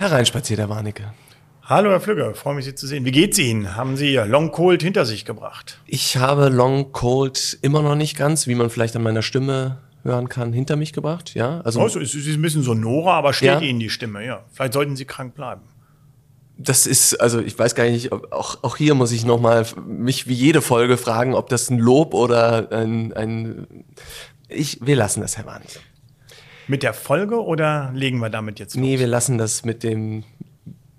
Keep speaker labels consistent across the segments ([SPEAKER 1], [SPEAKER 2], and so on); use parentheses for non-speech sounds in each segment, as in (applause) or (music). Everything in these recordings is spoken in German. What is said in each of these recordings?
[SPEAKER 1] Hereinspaziert, Herr Warnecke.
[SPEAKER 2] Hallo, Herr Flügger, freue mich, Sie zu sehen. Wie geht's Ihnen? Haben Sie Long Cold hinter sich gebracht?
[SPEAKER 1] Ich habe Long Cold immer noch nicht ganz, wie man vielleicht an meiner Stimme hören kann, hinter mich gebracht. Ja,
[SPEAKER 2] also. Oh, es ist ein bisschen sonora, aber steht ja. Ihnen die Stimme, ja. Vielleicht sollten Sie krank bleiben.
[SPEAKER 1] Das ist, also ich weiß gar nicht, auch, auch hier muss ich nochmal mich wie jede Folge fragen, ob das ein Lob oder ein, ein ich, wir lassen das, Herr Warnecke.
[SPEAKER 2] Mit der Folge oder legen wir damit jetzt
[SPEAKER 1] los? Nee, wir lassen das mit dem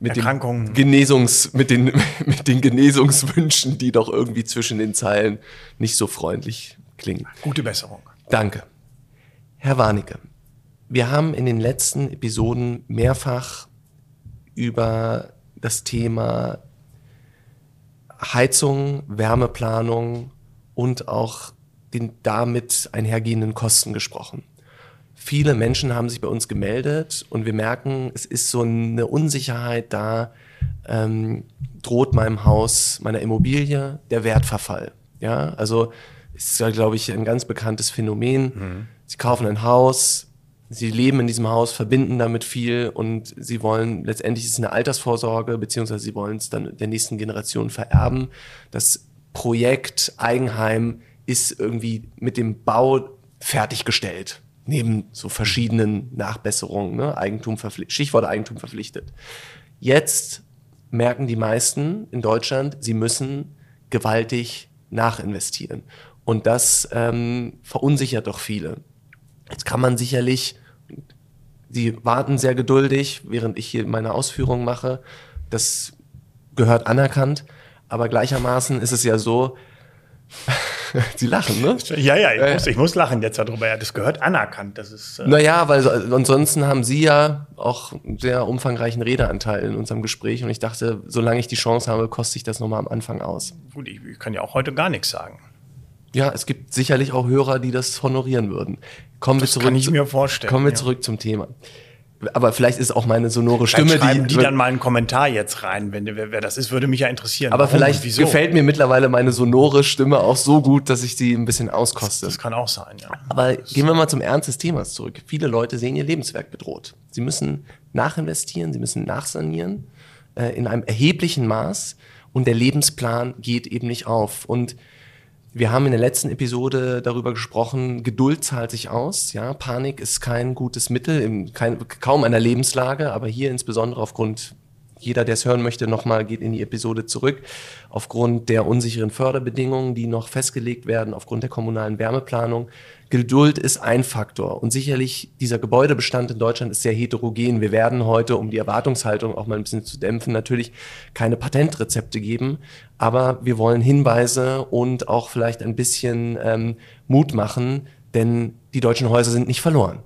[SPEAKER 1] mit
[SPEAKER 2] Erkrankungen.
[SPEAKER 1] Genesungs, mit den, (laughs) mit den Genesungswünschen, die doch irgendwie zwischen den Zeilen nicht so freundlich klingen.
[SPEAKER 2] Gute Besserung.
[SPEAKER 1] Danke. Herr Warnecke, wir haben in den letzten Episoden mehrfach über das Thema Heizung, Wärmeplanung und auch den damit einhergehenden Kosten gesprochen. Viele Menschen haben sich bei uns gemeldet und wir merken, es ist so eine Unsicherheit da, ähm, droht meinem Haus, meiner Immobilie der Wertverfall. Ja, also ist ja, glaube ich, ein ganz bekanntes Phänomen. Mhm. Sie kaufen ein Haus, sie leben in diesem Haus, verbinden damit viel und sie wollen, letztendlich ist es eine Altersvorsorge, beziehungsweise sie wollen es dann der nächsten Generation vererben. Das Projekt Eigenheim ist irgendwie mit dem Bau fertiggestellt neben so verschiedenen Nachbesserungen, ne? Eigentum Stichwort Eigentum verpflichtet. Jetzt merken die meisten in Deutschland, sie müssen gewaltig nachinvestieren. Und das ähm, verunsichert doch viele. Jetzt kann man sicherlich, sie warten sehr geduldig, während ich hier meine Ausführungen mache. Das gehört anerkannt. Aber gleichermaßen ist es ja so, (laughs) Sie lachen, ne?
[SPEAKER 2] Ja, ja, ich, muss, ich muss lachen jetzt darüber. Ja, das gehört anerkannt. Das ist,
[SPEAKER 1] äh naja, weil ansonsten haben Sie ja auch einen sehr umfangreichen Redeanteil in unserem Gespräch und ich dachte, solange ich die Chance habe, koste ich das nochmal am Anfang aus.
[SPEAKER 2] Gut, ich, ich kann ja auch heute gar nichts sagen.
[SPEAKER 1] Ja, es gibt sicherlich auch Hörer, die das honorieren würden. Kommen
[SPEAKER 2] das
[SPEAKER 1] wir zurück.
[SPEAKER 2] Kann ich mir vorstellen.
[SPEAKER 1] Kommen wir ja. zurück zum Thema aber vielleicht ist auch meine sonore Stimme,
[SPEAKER 2] schreiben die, die dann mal einen Kommentar jetzt rein, wenn wer, wer das ist, würde mich ja interessieren.
[SPEAKER 1] Aber vielleicht gefällt mir mittlerweile meine sonore Stimme auch so gut, dass ich sie ein bisschen auskoste.
[SPEAKER 2] Das, das kann auch sein, ja.
[SPEAKER 1] Aber gehen wir mal zum Ernst des Themas zurück. Viele Leute sehen ihr Lebenswerk bedroht. Sie müssen nachinvestieren, sie müssen nachsanieren äh, in einem erheblichen Maß und der Lebensplan geht eben nicht auf und wir haben in der letzten Episode darüber gesprochen, Geduld zahlt sich aus. Ja, Panik ist kein gutes Mittel in kein, kaum einer Lebenslage, aber hier insbesondere aufgrund jeder, der es hören möchte, nochmal geht in die Episode zurück. Aufgrund der unsicheren Förderbedingungen, die noch festgelegt werden, aufgrund der kommunalen Wärmeplanung. Geduld ist ein Faktor. Und sicherlich dieser Gebäudebestand in Deutschland ist sehr heterogen. Wir werden heute, um die Erwartungshaltung auch mal ein bisschen zu dämpfen, natürlich keine Patentrezepte geben. Aber wir wollen Hinweise und auch vielleicht ein bisschen ähm, Mut machen, denn die deutschen Häuser sind nicht verloren.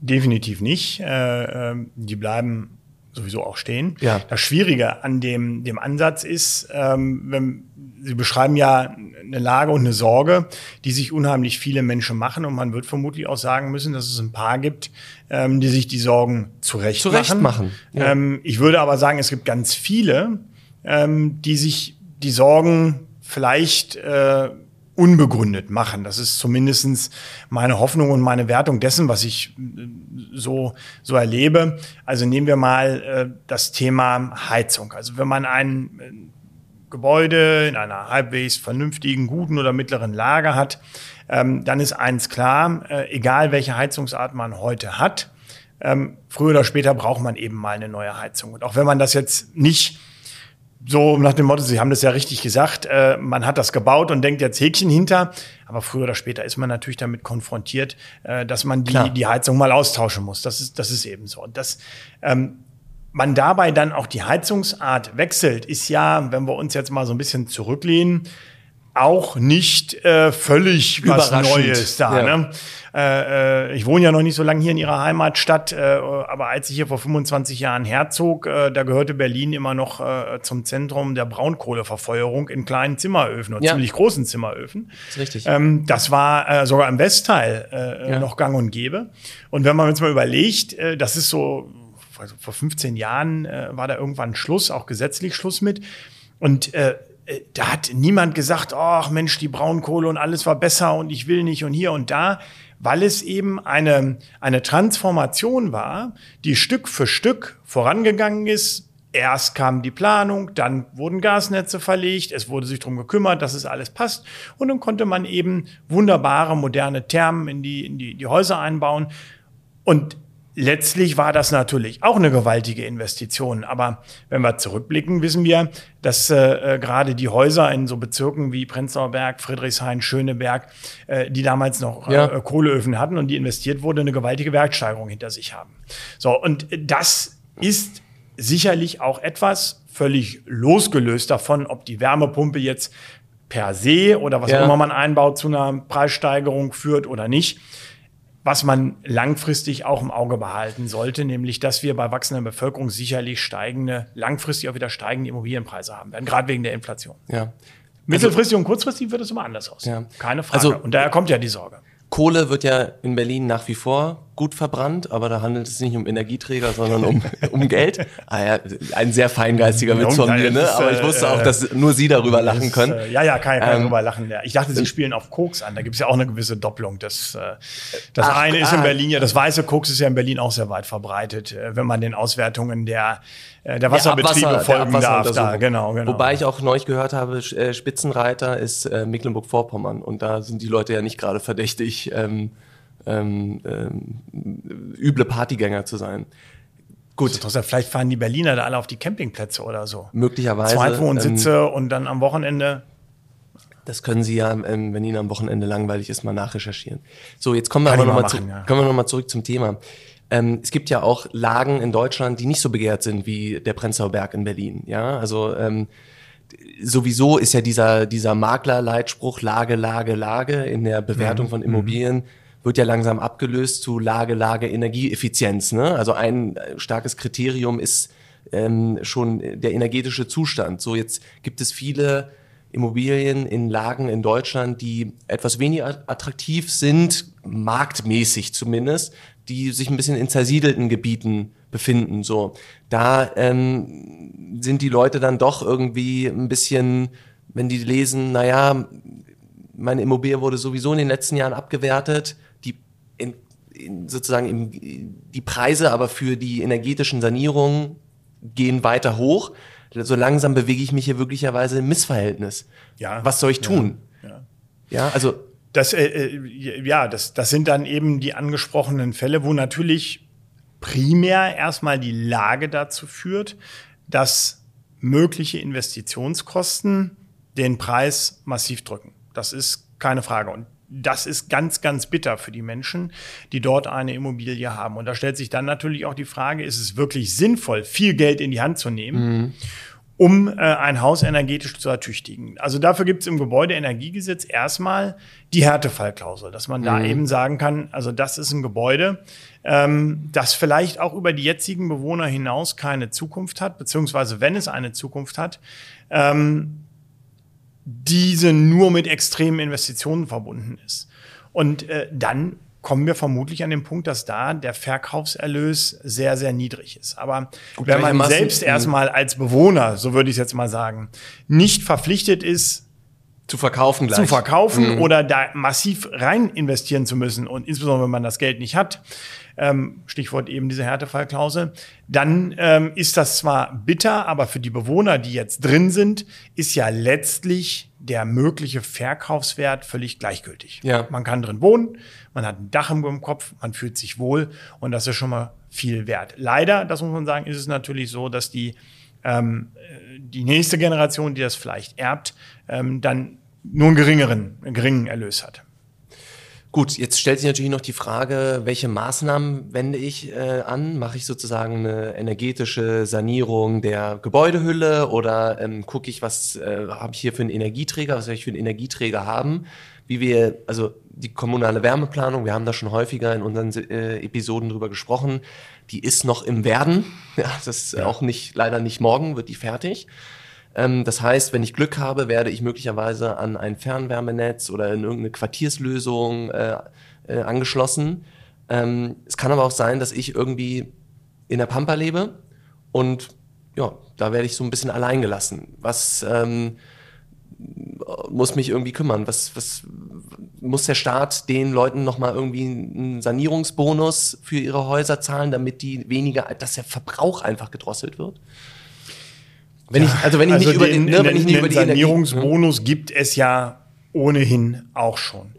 [SPEAKER 2] Definitiv nicht. Äh, äh, die bleiben sowieso auch stehen.
[SPEAKER 1] Ja.
[SPEAKER 2] Das Schwierige an dem, dem Ansatz ist, ähm, wenn, Sie beschreiben ja eine Lage und eine Sorge, die sich unheimlich viele Menschen machen. Und man wird vermutlich auch sagen müssen, dass es ein paar gibt, ähm, die sich die Sorgen zurecht,
[SPEAKER 1] zurecht machen. machen.
[SPEAKER 2] Ja. Ähm, ich würde aber sagen, es gibt ganz viele, ähm, die sich die Sorgen vielleicht äh, unbegründet machen. Das ist zumindestens meine Hoffnung und meine Wertung dessen, was ich äh, so, so erlebe. Also nehmen wir mal äh, das Thema Heizung. Also wenn man ein äh, Gebäude in einer halbwegs vernünftigen, guten oder mittleren Lage hat, ähm, dann ist eins klar, äh, egal welche Heizungsart man heute hat, ähm, früher oder später braucht man eben mal eine neue Heizung. Und auch wenn man das jetzt nicht so nach dem Motto, Sie haben das ja richtig gesagt, äh, man hat das gebaut und denkt jetzt Häkchen hinter. Aber früher oder später ist man natürlich damit konfrontiert, äh, dass man die, die Heizung mal austauschen muss. Das ist, das ist eben so. Und das, ähm, man dabei dann auch die Heizungsart wechselt, ist ja, wenn wir uns jetzt mal so ein bisschen zurücklehnen, auch nicht äh, völlig was Neues da. Ja. Ne? Äh, äh, ich wohne ja noch nicht so lange hier in ihrer Heimatstadt, äh, aber als ich hier vor 25 Jahren herzog, äh, da gehörte Berlin immer noch äh, zum Zentrum der Braunkohleverfeuerung in kleinen Zimmeröfen oder ja. ziemlich großen Zimmeröfen.
[SPEAKER 1] Das ist richtig.
[SPEAKER 2] Ähm, das war sogar im Westteil ja. noch gang und gäbe. Und wenn man jetzt mal überlegt, das ist so, also vor 15 Jahren äh, war da irgendwann Schluss, auch gesetzlich Schluss mit. Und äh, äh, da hat niemand gesagt, ach Mensch, die Braunkohle und alles war besser und ich will nicht und hier und da, weil es eben eine, eine Transformation war, die Stück für Stück vorangegangen ist. Erst kam die Planung, dann wurden Gasnetze verlegt, es wurde sich darum gekümmert, dass es alles passt und dann konnte man eben wunderbare moderne Thermen in die, in die, die Häuser einbauen. Und Letztlich war das natürlich auch eine gewaltige Investition. Aber wenn wir zurückblicken, wissen wir, dass äh, äh, gerade die Häuser in so Bezirken wie Prenzlauer Berg, Friedrichshain, Schöneberg, äh, die damals noch äh, ja. äh, Kohleöfen hatten und die investiert wurde, eine gewaltige Wertsteigerung hinter sich haben. So, und das ist sicherlich auch etwas völlig losgelöst davon, ob die Wärmepumpe jetzt per se oder was ja. auch immer man einbaut zu einer Preissteigerung führt oder nicht was man langfristig auch im Auge behalten sollte, nämlich dass wir bei wachsender Bevölkerung sicherlich steigende, langfristig auch wieder steigende Immobilienpreise haben werden, gerade wegen der Inflation. Ja. Mittelfristig und kurzfristig wird es immer anders aussehen. Ja. Keine Frage. Also, und daher kommt ja die Sorge.
[SPEAKER 1] Kohle wird ja in Berlin nach wie vor gut verbrannt, aber da handelt es nicht um Energieträger, sondern um, (laughs) um Geld. Ah ja, ein sehr feingeistiger Witz von mir, ne? Aber ich wusste äh, auch, dass nur Sie darüber lachen können.
[SPEAKER 2] Äh, ja, ja, kann, kann ähm, darüber lachen. Ja. Ich dachte, Sie spielen auf Koks an. Da gibt es ja auch eine gewisse Doppelung. Das, äh, das ach, eine ist in ah. Berlin ja, das weiße Koks ist ja in Berlin auch sehr weit verbreitet, äh, wenn man den Auswertungen der der Wasserbetriebe ja, Abwasser, folgen der darf. Da, genau, genau. Wobei ich auch neulich gehört habe, Spitzenreiter ist äh, Mecklenburg-Vorpommern und da sind die Leute ja nicht gerade verdächtig. Ähm, ähm, ähm, üble Partygänger zu sein. Gut. Vielleicht fahren die Berliner da alle auf die Campingplätze oder so.
[SPEAKER 1] Möglicherweise.
[SPEAKER 2] Zweitwohnsitze ähm, und dann am Wochenende.
[SPEAKER 1] Das können Sie ja, ähm, wenn Ihnen am Wochenende langweilig ist, mal nachrecherchieren. So, jetzt kommen wir Kann aber nochmal zu, ja. kommen wir noch mal zurück zum Thema. Ähm, es gibt ja auch Lagen in Deutschland, die nicht so begehrt sind wie der Prenzlauer Berg in Berlin. Ja, also ähm, sowieso ist ja dieser, dieser Maklerleitspruch Lage, Lage, Lage in der Bewertung mhm. von Immobilien mhm wird ja langsam abgelöst zu Lage, Lage, Energieeffizienz. Ne? Also ein äh, starkes Kriterium ist ähm, schon der energetische Zustand. So jetzt gibt es viele Immobilien in Lagen in Deutschland, die etwas weniger attraktiv sind, marktmäßig zumindest, die sich ein bisschen in zersiedelten Gebieten befinden. So, da ähm, sind die Leute dann doch irgendwie ein bisschen, wenn die lesen, naja, meine Immobilie wurde sowieso in den letzten Jahren abgewertet, sozusagen im, die Preise aber für die energetischen Sanierungen gehen weiter hoch. So langsam bewege ich mich hier wirklicherweise im Missverhältnis. Ja. Was soll ich tun? Ja, ja. ja also.
[SPEAKER 2] Das, äh, äh, ja, das, das sind dann eben die angesprochenen Fälle, wo natürlich primär erstmal die Lage dazu führt, dass mögliche Investitionskosten den Preis massiv drücken. Das ist keine Frage. Und das ist ganz, ganz bitter für die Menschen, die dort eine Immobilie haben. Und da stellt sich dann natürlich auch die Frage, ist es wirklich sinnvoll, viel Geld in die Hand zu nehmen? Mhm um äh, ein Haus energetisch zu ertüchtigen. Also dafür gibt es im Gebäudeenergiegesetz erstmal die Härtefallklausel, dass man mhm. da eben sagen kann, also das ist ein Gebäude, ähm, das vielleicht auch über die jetzigen Bewohner hinaus keine Zukunft hat, beziehungsweise wenn es eine Zukunft hat, ähm, diese nur mit extremen Investitionen verbunden ist. Und äh, dann kommen wir vermutlich an den Punkt, dass da der Verkaufserlös sehr, sehr niedrig ist. Aber Gut, wenn man selbst erstmal als Bewohner, so würde ich es jetzt mal sagen, nicht verpflichtet ist,
[SPEAKER 1] zu verkaufen
[SPEAKER 2] gleich. Zu verkaufen mhm. oder da massiv rein investieren zu müssen und insbesondere wenn man das Geld nicht hat, ähm, Stichwort eben diese Härtefallklausel, dann ähm, ist das zwar bitter, aber für die Bewohner, die jetzt drin sind, ist ja letztlich der mögliche Verkaufswert völlig gleichgültig. Ja. Man kann drin wohnen, man hat ein Dach im Kopf, man fühlt sich wohl und das ist schon mal viel wert. Leider, das muss man sagen, ist es natürlich so, dass die ähm, die nächste Generation, die das vielleicht erbt, ähm, dann nur einen geringeren, einen geringen Erlös hat.
[SPEAKER 1] Gut, jetzt stellt sich natürlich noch die Frage, welche Maßnahmen wende ich äh, an? Mache ich sozusagen eine energetische Sanierung der Gebäudehülle oder ähm, gucke ich, was äh, habe ich hier für einen Energieträger, was soll ich für einen Energieträger haben? Wie wir, also die kommunale Wärmeplanung, wir haben da schon häufiger in unseren äh, Episoden drüber gesprochen, die ist noch im Werden. (laughs) Ja, das ist ja. auch nicht, leider nicht morgen wird die fertig. Ähm, das heißt, wenn ich Glück habe, werde ich möglicherweise an ein Fernwärmenetz oder in irgendeine Quartierslösung äh, äh, angeschlossen. Ähm, es kann aber auch sein, dass ich irgendwie in der Pampa lebe und ja, da werde ich so ein bisschen allein gelassen. Was, ähm, muss mich irgendwie kümmern. Was, was muss der Staat den Leuten nochmal irgendwie einen Sanierungsbonus für ihre Häuser zahlen, damit die weniger, dass der Verbrauch einfach gedrosselt wird?
[SPEAKER 2] Wenn ich, also wenn ich also nicht über den, den, ne, wenn ich nicht über die Sanierungsbonus Energie, gibt es ja ohnehin auch schon.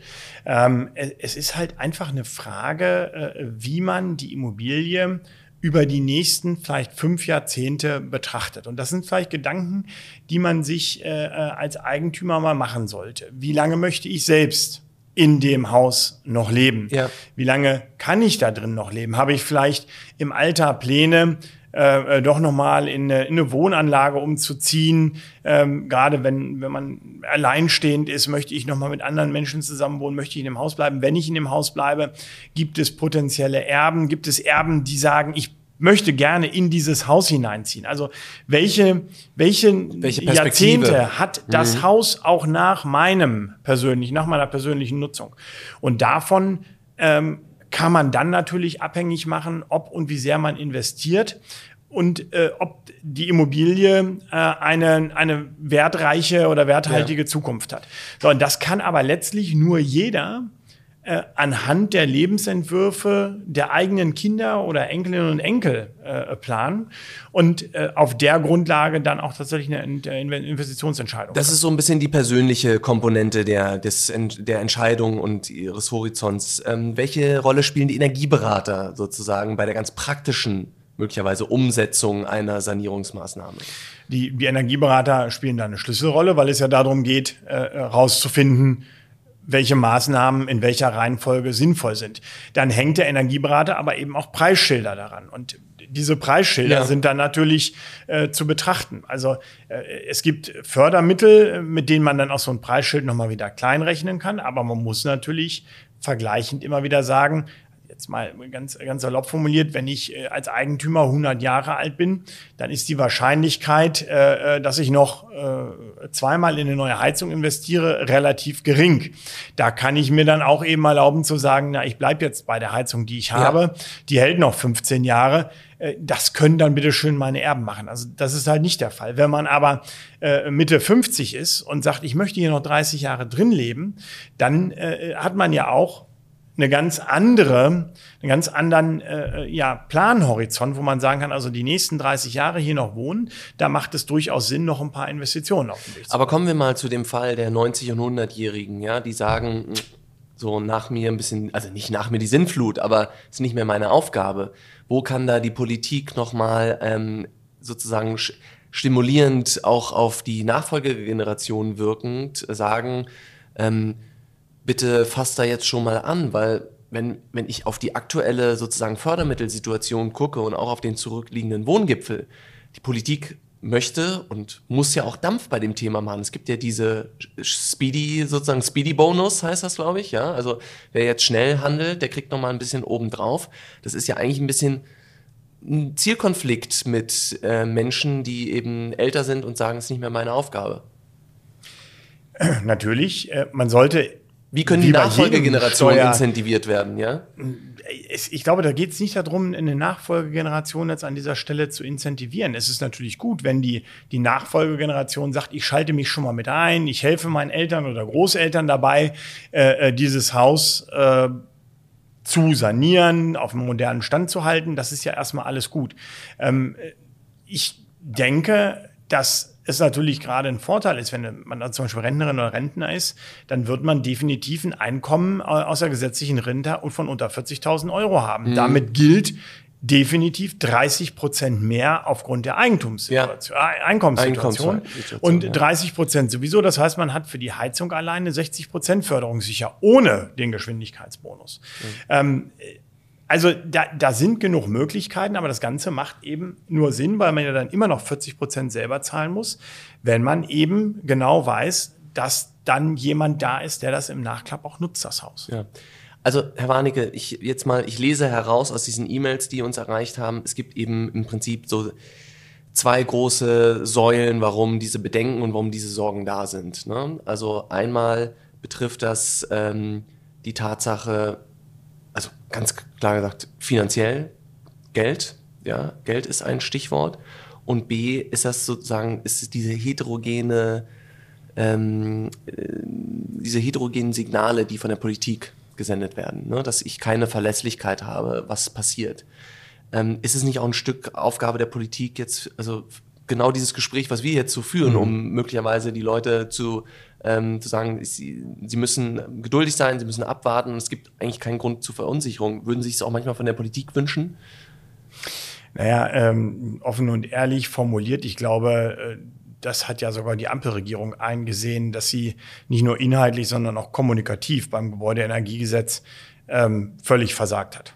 [SPEAKER 2] Ähm, es ist halt einfach eine Frage, äh, wie man die Immobilie über die nächsten vielleicht fünf Jahrzehnte betrachtet. Und das sind vielleicht Gedanken, die man sich äh, äh, als Eigentümer mal machen sollte. Wie lange möchte ich selbst in dem Haus noch leben? Ja. Wie lange kann ich da drin noch leben? Habe ich vielleicht im Alter Pläne, äh, äh, doch nochmal in eine, in eine Wohnanlage umzuziehen. Ähm, Gerade wenn, wenn man alleinstehend ist, möchte ich nochmal mit anderen Menschen zusammenwohnen, möchte ich in dem Haus bleiben. Wenn ich in dem Haus bleibe, gibt es potenzielle Erben, gibt es Erben, die sagen, ich möchte gerne in dieses Haus hineinziehen. Also welche, welche, welche Jahrzehnte hat das mhm. Haus auch nach meinem persönlichen, nach meiner persönlichen Nutzung? Und davon ähm, kann man dann natürlich abhängig machen, ob und wie sehr man investiert und äh, ob die Immobilie äh, eine, eine wertreiche oder werthaltige ja. Zukunft hat. So, und das kann aber letztlich nur jeder, äh, anhand der Lebensentwürfe der eigenen Kinder oder Enkelinnen und Enkel äh, planen und äh, auf der Grundlage dann auch tatsächlich eine Investitionsentscheidung.
[SPEAKER 1] Das ist so ein bisschen die persönliche Komponente der, des, der Entscheidung und ihres Horizonts. Ähm, welche Rolle spielen die Energieberater sozusagen bei der ganz praktischen möglicherweise Umsetzung einer Sanierungsmaßnahme?
[SPEAKER 2] Die, die Energieberater spielen da eine Schlüsselrolle, weil es ja darum geht, äh, herauszufinden, welche Maßnahmen in welcher Reihenfolge sinnvoll sind. Dann hängt der Energieberater aber eben auch Preisschilder daran. Und diese Preisschilder ja. sind dann natürlich äh, zu betrachten. Also äh, es gibt Fördermittel, mit denen man dann auch so ein Preisschild nochmal wieder kleinrechnen kann, aber man muss natürlich vergleichend immer wieder sagen, jetzt mal ganz, ganz salopp formuliert, wenn ich äh, als Eigentümer 100 Jahre alt bin, dann ist die Wahrscheinlichkeit, äh, äh, dass ich noch zweimal in eine neue Heizung investiere, relativ gering. Da kann ich mir dann auch eben erlauben zu sagen, na, ich bleibe jetzt bei der Heizung, die ich habe, ja. die hält noch 15 Jahre das können dann bitte schön meine Erben machen. Also das ist halt nicht der Fall. Wenn man aber äh, Mitte 50 ist und sagt, ich möchte hier noch 30 Jahre drin leben, dann äh, hat man ja auch eine ganz andere, einen ganz anderen äh, ja, Planhorizont, wo man sagen kann, also die nächsten 30 Jahre hier noch wohnen, da macht es durchaus Sinn, noch ein paar Investitionen auf den
[SPEAKER 1] Weg zu Aber kommen wir mal zu dem Fall der 90- und 100-Jährigen, ja, die sagen, so nach mir ein bisschen, also nicht nach mir die Sinnflut, aber ist nicht mehr meine Aufgabe. Wo kann da die Politik nochmal ähm, sozusagen stimulierend auch auf die Nachfolgegeneration wirkend sagen, ähm, bitte fasst da jetzt schon mal an, weil wenn, wenn ich auf die aktuelle sozusagen Fördermittelsituation gucke und auch auf den zurückliegenden Wohngipfel, die Politik möchte und muss ja auch Dampf bei dem Thema machen. Es gibt ja diese Speedy, sozusagen Speedy-Bonus heißt das, glaube ich, ja. Also wer jetzt schnell handelt, der kriegt nochmal ein bisschen obendrauf. Das ist ja eigentlich ein bisschen ein Zielkonflikt mit äh, Menschen, die eben älter sind und sagen, es ist nicht mehr meine Aufgabe.
[SPEAKER 2] Natürlich, äh, man sollte
[SPEAKER 1] wie können die Nachfolgegenerationen incentiviert werden, ja?
[SPEAKER 2] Ich glaube, da geht es nicht darum, eine Nachfolgegeneration jetzt an dieser Stelle zu incentivieren. Es ist natürlich gut, wenn die, die Nachfolgegeneration sagt, ich schalte mich schon mal mit ein, ich helfe meinen Eltern oder Großeltern dabei, äh, äh dieses Haus äh, zu sanieren, auf einem modernen Stand zu halten. Das ist ja erstmal alles gut. Ähm, ich denke, dass es natürlich gerade ein Vorteil ist, wenn man zum Beispiel Rentnerin oder Rentner ist, dann wird man definitiv ein Einkommen aus der gesetzlichen Rente von unter 40.000 Euro haben. Mhm. Damit gilt definitiv 30 Prozent mehr aufgrund der Eigentumssituation, ja. Äh, Einkommenssituation und 30 Prozent sowieso. Das heißt, man hat für die Heizung alleine 60 Prozent Förderung sicher, ohne den Geschwindigkeitsbonus. Mhm. Ähm, also da, da sind genug Möglichkeiten, aber das Ganze macht eben nur Sinn, weil man ja dann immer noch 40 Prozent selber zahlen muss, wenn man eben genau weiß, dass dann jemand da ist, der das im Nachklapp auch nutzt, das Haus.
[SPEAKER 1] Ja. Also, Herr Warnecke, ich jetzt mal, ich lese heraus aus diesen E-Mails, die uns erreicht haben. Es gibt eben im Prinzip so zwei große Säulen, warum diese Bedenken und warum diese Sorgen da sind. Ne? Also einmal betrifft das ähm, die Tatsache, ganz klar gesagt, finanziell Geld, ja, Geld ist ein Stichwort. Und B ist das sozusagen, ist diese heterogene ähm, äh, diese heterogenen Signale, die von der Politik gesendet werden, ne? dass ich keine Verlässlichkeit habe, was passiert. Ähm, ist es nicht auch ein Stück Aufgabe der Politik jetzt, also genau dieses Gespräch, was wir jetzt so führen, mhm. um möglicherweise die Leute zu, ähm, zu sagen, sie, sie müssen geduldig sein, sie müssen abwarten und es gibt eigentlich keinen Grund zur Verunsicherung. Würden Sie es auch manchmal von der Politik wünschen?
[SPEAKER 2] Naja, ähm, offen und ehrlich formuliert, ich glaube, äh, das hat ja sogar die Ampelregierung eingesehen, dass sie nicht nur inhaltlich, sondern auch kommunikativ beim Gebäudeenergiegesetz ähm, völlig versagt hat.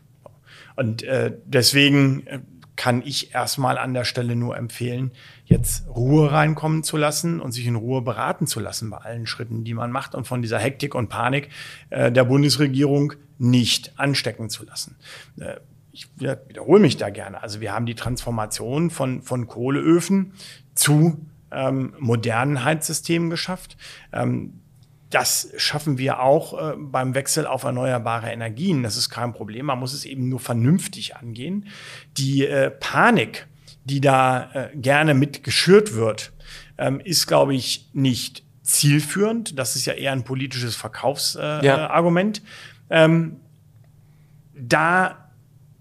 [SPEAKER 2] Und äh, deswegen äh, kann ich erstmal an der Stelle nur empfehlen, jetzt Ruhe reinkommen zu lassen und sich in Ruhe beraten zu lassen bei allen Schritten, die man macht und von dieser Hektik und Panik äh, der Bundesregierung nicht anstecken zu lassen. Äh, ich wiederhole mich da gerne. Also wir haben die Transformation von, von Kohleöfen zu ähm, modernen Heizsystemen geschafft. Ähm, das schaffen wir auch äh, beim Wechsel auf erneuerbare Energien. Das ist kein Problem. Man muss es eben nur vernünftig angehen. Die äh, Panik, die da äh, gerne mit geschürt wird, ähm, ist, glaube ich, nicht zielführend. Das ist ja eher ein politisches Verkaufsargument. Ja. ähm, da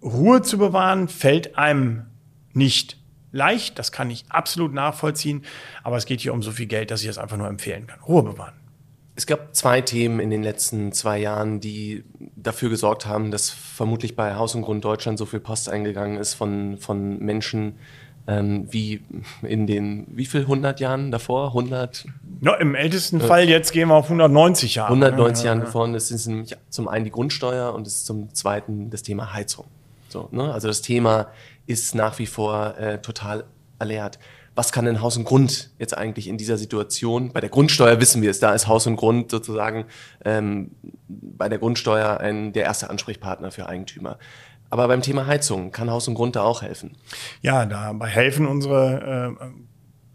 [SPEAKER 2] Ruhe zu bewahren, fällt einem nicht leicht. Das kann ich absolut nachvollziehen. Aber es geht hier um so viel Geld, dass ich es einfach nur empfehlen kann. Ruhe bewahren.
[SPEAKER 1] Es gab zwei Themen in den letzten zwei Jahren, die dafür gesorgt haben, dass vermutlich bei Haus und Grund Deutschland so viel Post eingegangen ist von, von Menschen ähm, wie in den, wie viel, 100 Jahren davor? 100?
[SPEAKER 2] Ja, Im ältesten äh, Fall jetzt gehen wir auf 190 Jahre.
[SPEAKER 1] 190 Jahren davor. Und das ist nämlich zum einen die Grundsteuer und das ist zum zweiten das Thema Heizung. So, ne? Also das Thema ist nach wie vor äh, total alert was kann denn Haus und Grund jetzt eigentlich in dieser Situation? Bei der Grundsteuer wissen wir es, da ist Haus und Grund sozusagen ähm, bei der Grundsteuer ein, der erste Ansprechpartner für Eigentümer. Aber beim Thema Heizung kann Haus und Grund da auch helfen?
[SPEAKER 2] Ja, dabei helfen unsere äh,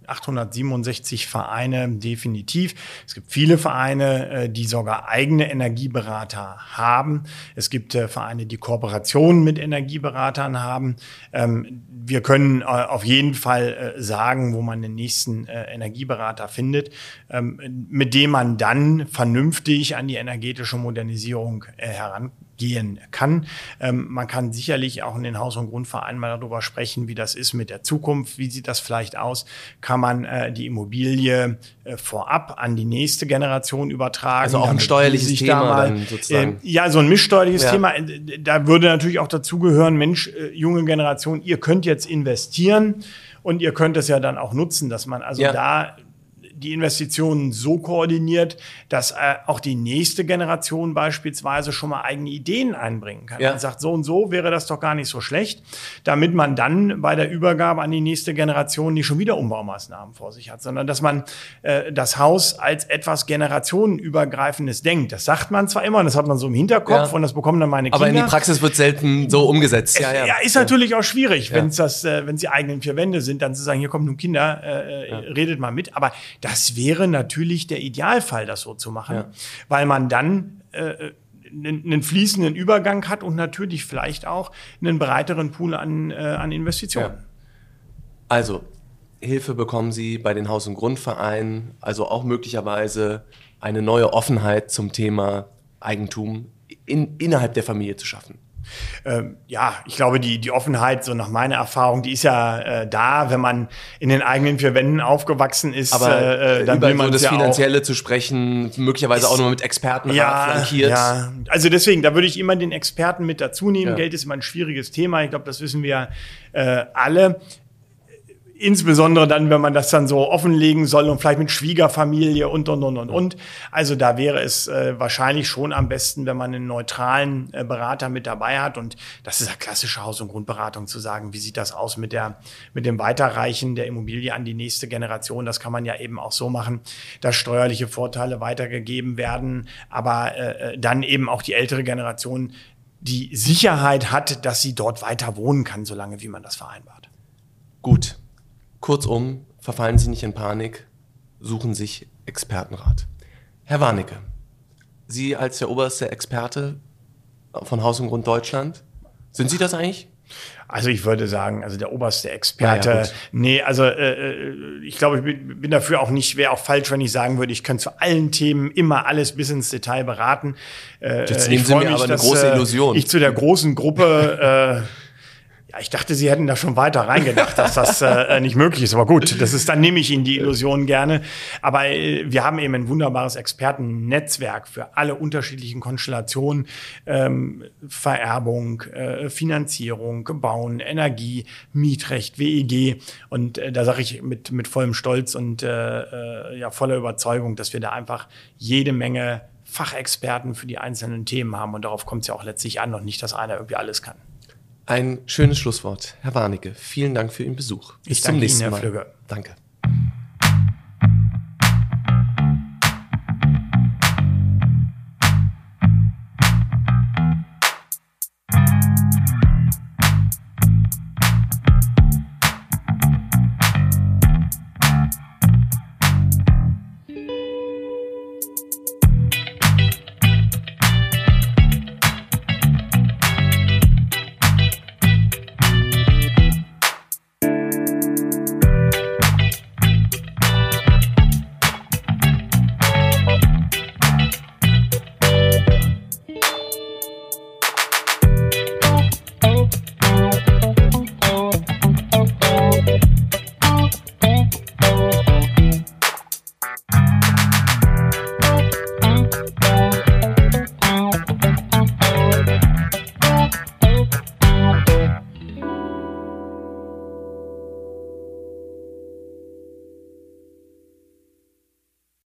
[SPEAKER 2] 867 Vereine definitiv. Es gibt viele Vereine, äh, die sogar eigene Energieberater haben. Es gibt äh, Vereine, die Kooperationen mit Energieberatern haben. Ähm, wir können äh, auf jeden Fall sagen, wo man den nächsten Energieberater findet, ähm, mit dem man dann vernünftig an die energetische Modernisierung herankommt gehen kann. Ähm, man kann sicherlich auch in den Haus- und Grundvereinen mal darüber sprechen, wie das ist mit der Zukunft. Wie sieht das vielleicht aus? Kann man äh, die Immobilie äh, vorab an die nächste Generation übertragen?
[SPEAKER 1] Also auch ein steuerliches Thema mal, dann
[SPEAKER 2] sozusagen. Äh, ja, so ein mischsteuerliches ja. Thema. Äh, da würde natürlich auch dazugehören, Mensch, äh, junge Generation, ihr könnt jetzt investieren und ihr könnt es ja dann auch nutzen, dass man also ja. da die Investitionen so koordiniert, dass äh, auch die nächste Generation beispielsweise schon mal eigene Ideen einbringen kann. Ja. Man sagt, so und so wäre das doch gar nicht so schlecht, damit man dann bei der Übergabe an die nächste Generation nicht schon wieder Umbaumaßnahmen vor sich hat, sondern dass man äh, das Haus als etwas generationenübergreifendes denkt. Das sagt man zwar immer, und das hat man so im Hinterkopf ja. und das bekommen dann meine Kinder.
[SPEAKER 1] Aber in die Praxis wird selten so umgesetzt.
[SPEAKER 2] Ja, ja. ja ist natürlich auch schwierig, wenn es das, äh, wenn sie eigenen vier Wände sind, dann zu sagen, hier kommen nun Kinder, äh, äh redet mal mit. Aber das wäre natürlich der Idealfall, das so zu machen, ja. weil man dann äh, einen fließenden Übergang hat und natürlich vielleicht auch einen breiteren Pool an, äh, an Investitionen. Ja.
[SPEAKER 1] Also, Hilfe bekommen Sie bei den Haus- und Grundvereinen, also auch möglicherweise eine neue Offenheit zum Thema Eigentum in, innerhalb der Familie zu schaffen.
[SPEAKER 2] Ähm, ja, ich glaube, die, die Offenheit, so nach meiner Erfahrung, die ist ja äh, da, wenn man in den eigenen vier Wänden aufgewachsen ist.
[SPEAKER 1] Aber äh, äh dann über so das ja Finanzielle zu sprechen, möglicherweise ist, auch nochmal mit Experten
[SPEAKER 2] ja, flankiert. Ja, also deswegen, da würde ich immer den Experten mit dazu nehmen. Ja. Geld ist immer ein schwieriges Thema. Ich glaube, das wissen wir äh, alle insbesondere dann, wenn man das dann so offenlegen soll und vielleicht mit Schwiegerfamilie und und und und und. Also da wäre es äh, wahrscheinlich schon am besten, wenn man einen neutralen äh, Berater mit dabei hat und das ist ja klassische Haus- und Grundberatung zu sagen, wie sieht das aus mit der mit dem Weiterreichen der Immobilie an die nächste Generation. Das kann man ja eben auch so machen, dass steuerliche Vorteile weitergegeben werden, aber äh, äh dann eben auch die ältere Generation die Sicherheit hat, dass sie dort weiter wohnen kann, solange wie man das vereinbart.
[SPEAKER 1] Gut, Kurzum, verfallen Sie nicht in Panik, suchen sich Expertenrat. Herr Warnecke, Sie als der oberste Experte von Haus und Grund Deutschland, sind Sie das eigentlich?
[SPEAKER 2] Also ich würde sagen, also der oberste Experte. Ja, ja, nee, also äh, äh, ich glaube, ich bin, bin dafür auch nicht, wäre auch falsch, wenn ich sagen würde, ich könnte zu allen Themen immer alles bis ins Detail beraten.
[SPEAKER 1] Äh, Jetzt nehmen Sie mir mich, aber eine große äh, Illusion.
[SPEAKER 2] Ich zu der großen Gruppe (laughs) ich dachte, Sie hätten da schon weiter reingedacht, dass das äh, nicht möglich ist. Aber gut, das ist, dann nehme ich Ihnen die Illusion gerne. Aber äh, wir haben eben ein wunderbares Expertennetzwerk für alle unterschiedlichen Konstellationen. Ähm, Vererbung, äh, Finanzierung, Bauen, Energie, Mietrecht, WEG. Und äh, da sage ich mit, mit vollem Stolz und äh, äh, ja, voller Überzeugung, dass wir da einfach jede Menge Fachexperten für die einzelnen Themen haben. Und darauf kommt es ja auch letztlich an und nicht, dass einer irgendwie alles kann.
[SPEAKER 1] Ein schönes Schlusswort. Herr Warnecke, vielen Dank für Ihren Besuch.
[SPEAKER 2] Bis ich zum nächsten Ihnen, Mal. Flügge.
[SPEAKER 1] Danke.